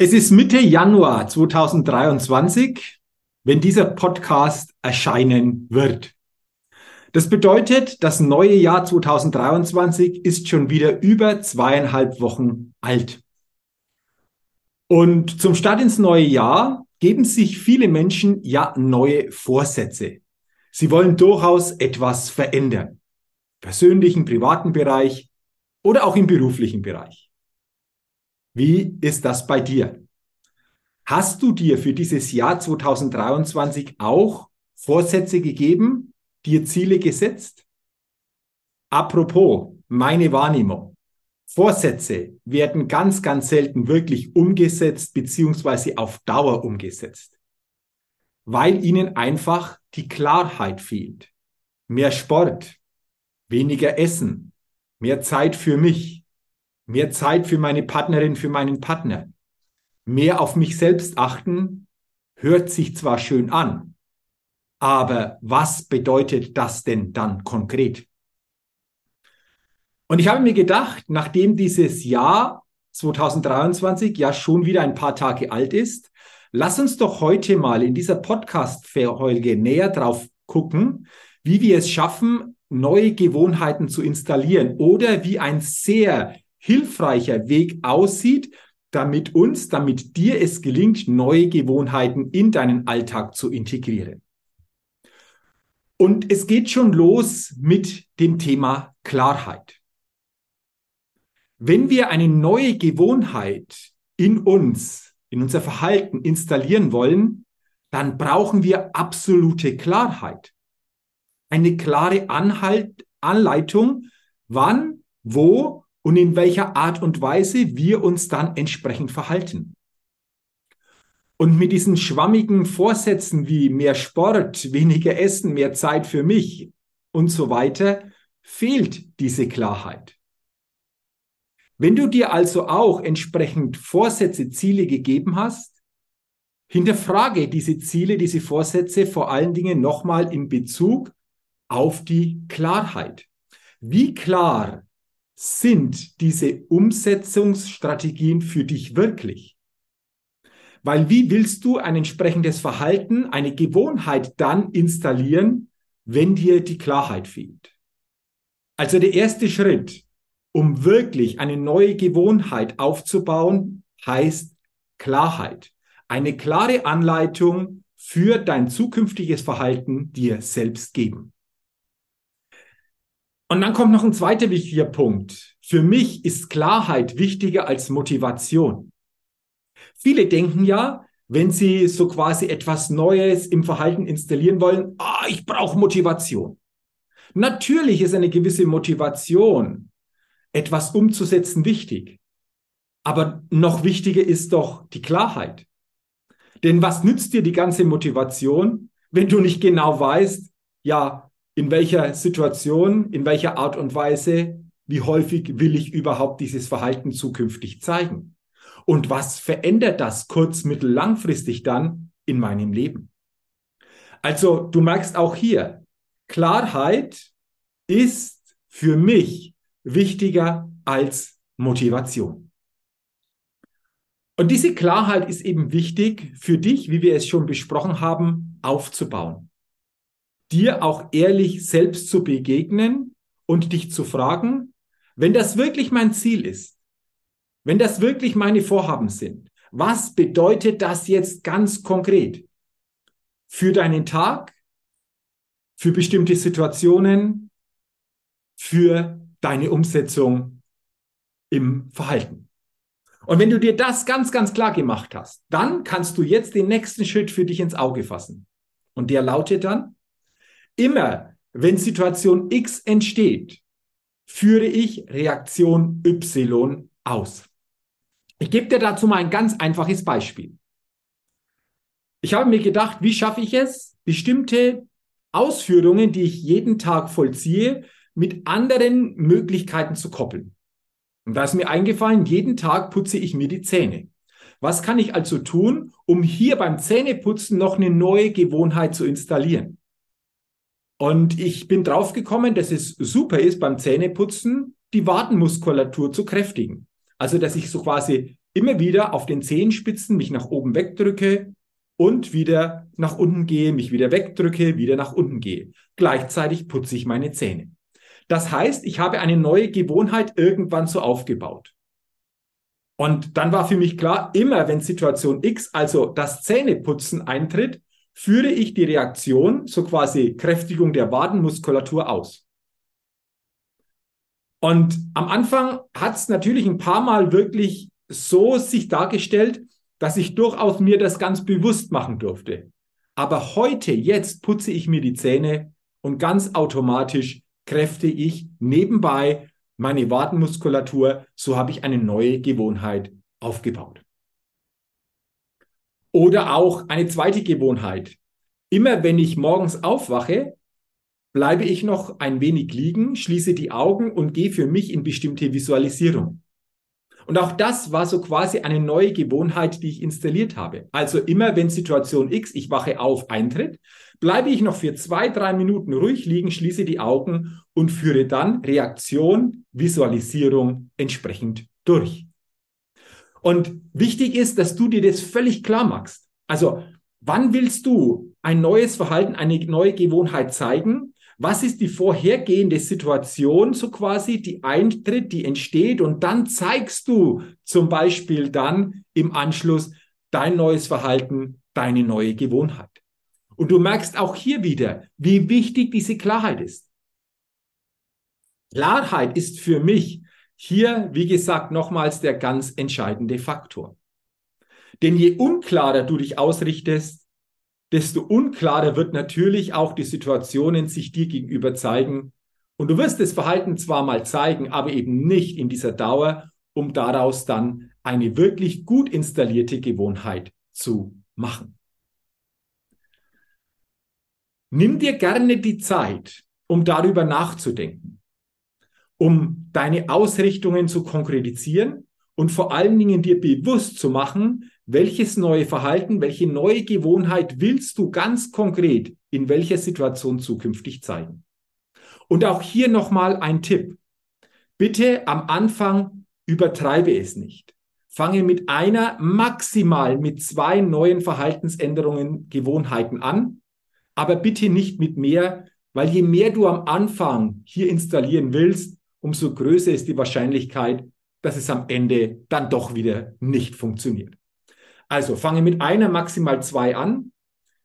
Es ist Mitte Januar 2023, wenn dieser Podcast erscheinen wird. Das bedeutet, das neue Jahr 2023 ist schon wieder über zweieinhalb Wochen alt. Und zum Start ins neue Jahr geben sich viele Menschen ja neue Vorsätze. Sie wollen durchaus etwas verändern. Persönlichen, privaten Bereich oder auch im beruflichen Bereich. Wie ist das bei dir? Hast du dir für dieses Jahr 2023 auch Vorsätze gegeben, dir Ziele gesetzt? Apropos, meine Wahrnehmung. Vorsätze werden ganz, ganz selten wirklich umgesetzt beziehungsweise auf Dauer umgesetzt, weil ihnen einfach die Klarheit fehlt. Mehr Sport, weniger Essen, mehr Zeit für mich, mehr Zeit für meine Partnerin, für meinen Partner, mehr auf mich selbst achten, hört sich zwar schön an, aber was bedeutet das denn dann konkret? Und ich habe mir gedacht, nachdem dieses Jahr 2023 ja schon wieder ein paar Tage alt ist, lass uns doch heute mal in dieser Podcast-Folge näher drauf gucken, wie wir es schaffen, neue Gewohnheiten zu installieren oder wie ein sehr hilfreicher Weg aussieht, damit uns, damit dir es gelingt, neue Gewohnheiten in deinen Alltag zu integrieren. Und es geht schon los mit dem Thema Klarheit. Wenn wir eine neue Gewohnheit in uns, in unser Verhalten installieren wollen, dann brauchen wir absolute Klarheit. Eine klare Anhalt, Anleitung, wann, wo und in welcher Art und Weise wir uns dann entsprechend verhalten. Und mit diesen schwammigen Vorsätzen wie mehr Sport, weniger Essen, mehr Zeit für mich und so weiter, fehlt diese Klarheit. Wenn du dir also auch entsprechend Vorsätze, Ziele gegeben hast, hinterfrage diese Ziele, diese Vorsätze vor allen Dingen nochmal in Bezug auf die Klarheit. Wie klar sind diese Umsetzungsstrategien für dich wirklich? Weil wie willst du ein entsprechendes Verhalten, eine Gewohnheit dann installieren, wenn dir die Klarheit fehlt? Also der erste Schritt, um wirklich eine neue Gewohnheit aufzubauen, heißt Klarheit. Eine klare Anleitung für dein zukünftiges Verhalten dir selbst geben. Und dann kommt noch ein zweiter wichtiger Punkt. Für mich ist Klarheit wichtiger als Motivation. Viele denken ja, wenn sie so quasi etwas Neues im Verhalten installieren wollen, ah, ich brauche Motivation. Natürlich ist eine gewisse Motivation, etwas umzusetzen, wichtig. Aber noch wichtiger ist doch die Klarheit. Denn was nützt dir die ganze Motivation, wenn du nicht genau weißt, ja, in welcher Situation, in welcher Art und Weise, wie häufig will ich überhaupt dieses Verhalten zukünftig zeigen? Und was verändert das kurz-, mittel-, langfristig dann in meinem Leben? Also du merkst auch hier, Klarheit ist für mich wichtiger als Motivation. Und diese Klarheit ist eben wichtig für dich, wie wir es schon besprochen haben, aufzubauen dir auch ehrlich selbst zu begegnen und dich zu fragen, wenn das wirklich mein Ziel ist, wenn das wirklich meine Vorhaben sind, was bedeutet das jetzt ganz konkret? für deinen Tag, für bestimmte Situationen, für deine Umsetzung im Verhalten. Und wenn du dir das ganz, ganz klar gemacht hast, dann kannst du jetzt den nächsten Schritt für dich ins Auge fassen. Und der lautet dann, immer wenn Situation X entsteht, führe ich Reaktion Y aus. Ich gebe dir dazu mal ein ganz einfaches Beispiel. Ich habe mir gedacht, wie schaffe ich es, bestimmte Ausführungen, die ich jeden Tag vollziehe, mit anderen Möglichkeiten zu koppeln. Und da ist mir eingefallen, jeden Tag putze ich mir die Zähne. Was kann ich also tun, um hier beim Zähneputzen noch eine neue Gewohnheit zu installieren? Und ich bin draufgekommen, dass es super ist, beim Zähneputzen die Wadenmuskulatur zu kräftigen. Also, dass ich so quasi immer wieder auf den Zehenspitzen mich nach oben wegdrücke und wieder nach unten gehe, mich wieder wegdrücke, wieder nach unten gehe. Gleichzeitig putze ich meine Zähne. Das heißt, ich habe eine neue Gewohnheit irgendwann so aufgebaut. Und dann war für mich klar, immer wenn Situation X, also das Zähneputzen eintritt, führe ich die Reaktion, so quasi Kräftigung der Wadenmuskulatur aus. Und am Anfang hat es natürlich ein paar Mal wirklich so sich dargestellt, dass ich durchaus mir das ganz bewusst machen durfte. Aber heute, jetzt putze ich mir die Zähne und ganz automatisch kräfte ich nebenbei meine Wadenmuskulatur. So habe ich eine neue Gewohnheit aufgebaut. Oder auch eine zweite Gewohnheit. Immer wenn ich morgens aufwache, bleibe ich noch ein wenig liegen, schließe die Augen und gehe für mich in bestimmte Visualisierung. Und auch das war so quasi eine neue Gewohnheit, die ich installiert habe. Also immer wenn Situation X, ich wache auf, eintritt, bleibe ich noch für zwei, drei Minuten ruhig liegen, schließe die Augen und führe dann Reaktion, Visualisierung entsprechend durch. Und wichtig ist, dass du dir das völlig klar machst. Also, wann willst du ein neues Verhalten, eine neue Gewohnheit zeigen? Was ist die vorhergehende Situation, so quasi, die eintritt, die entsteht? Und dann zeigst du zum Beispiel dann im Anschluss dein neues Verhalten, deine neue Gewohnheit. Und du merkst auch hier wieder, wie wichtig diese Klarheit ist. Klarheit ist für mich hier, wie gesagt, nochmals der ganz entscheidende Faktor. Denn je unklarer du dich ausrichtest, desto unklarer wird natürlich auch die Situationen sich dir gegenüber zeigen. Und du wirst das Verhalten zwar mal zeigen, aber eben nicht in dieser Dauer, um daraus dann eine wirklich gut installierte Gewohnheit zu machen. Nimm dir gerne die Zeit, um darüber nachzudenken, um deine Ausrichtungen zu konkretisieren und vor allen Dingen dir bewusst zu machen, welches neue Verhalten, welche neue Gewohnheit willst du ganz konkret in welcher Situation zukünftig zeigen? Und auch hier nochmal ein Tipp. Bitte am Anfang übertreibe es nicht. Fange mit einer, maximal mit zwei neuen Verhaltensänderungen, Gewohnheiten an, aber bitte nicht mit mehr, weil je mehr du am Anfang hier installieren willst, umso größer ist die Wahrscheinlichkeit, dass es am Ende dann doch wieder nicht funktioniert. Also fange mit einer, maximal zwei an,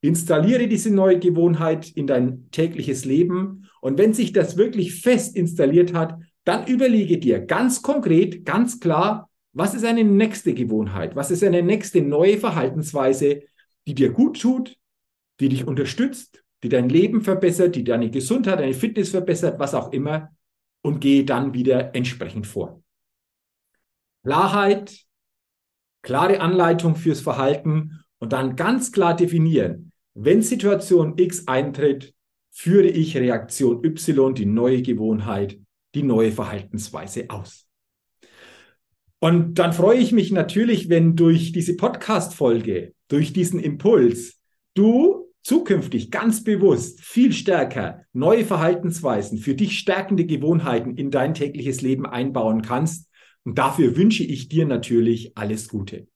installiere diese neue Gewohnheit in dein tägliches Leben. Und wenn sich das wirklich fest installiert hat, dann überlege dir ganz konkret, ganz klar, was ist eine nächste Gewohnheit, was ist eine nächste neue Verhaltensweise, die dir gut tut, die dich unterstützt, die dein Leben verbessert, die deine Gesundheit, deine Fitness verbessert, was auch immer, und gehe dann wieder entsprechend vor. Klarheit, klare Anleitung fürs Verhalten und dann ganz klar definieren, wenn Situation X eintritt, führe ich Reaktion Y, die neue Gewohnheit, die neue Verhaltensweise aus. Und dann freue ich mich natürlich, wenn durch diese Podcast-Folge, durch diesen Impuls, du zukünftig ganz bewusst viel stärker neue Verhaltensweisen für dich stärkende Gewohnheiten in dein tägliches Leben einbauen kannst und dafür wünsche ich dir natürlich alles Gute.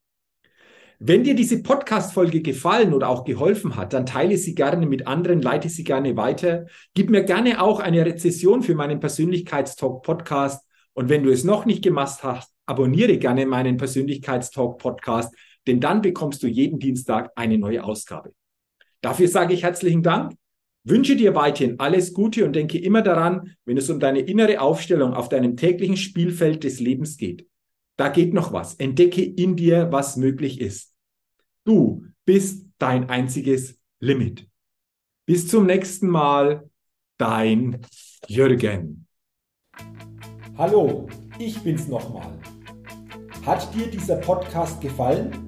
Wenn dir diese Podcast-Folge gefallen oder auch geholfen hat, dann teile sie gerne mit anderen, leite sie gerne weiter. Gib mir gerne auch eine Rezession für meinen Persönlichkeitstalk Podcast. Und wenn du es noch nicht gemacht hast, abonniere gerne meinen Persönlichkeitstalk Podcast, denn dann bekommst du jeden Dienstag eine neue Ausgabe. Dafür sage ich herzlichen Dank. Wünsche dir weiterhin alles Gute und denke immer daran, wenn es um deine innere Aufstellung auf deinem täglichen Spielfeld des Lebens geht. Da geht noch was. Entdecke in dir, was möglich ist. Du bist dein einziges Limit. Bis zum nächsten Mal, dein Jürgen. Hallo, ich bin's nochmal. Hat dir dieser Podcast gefallen?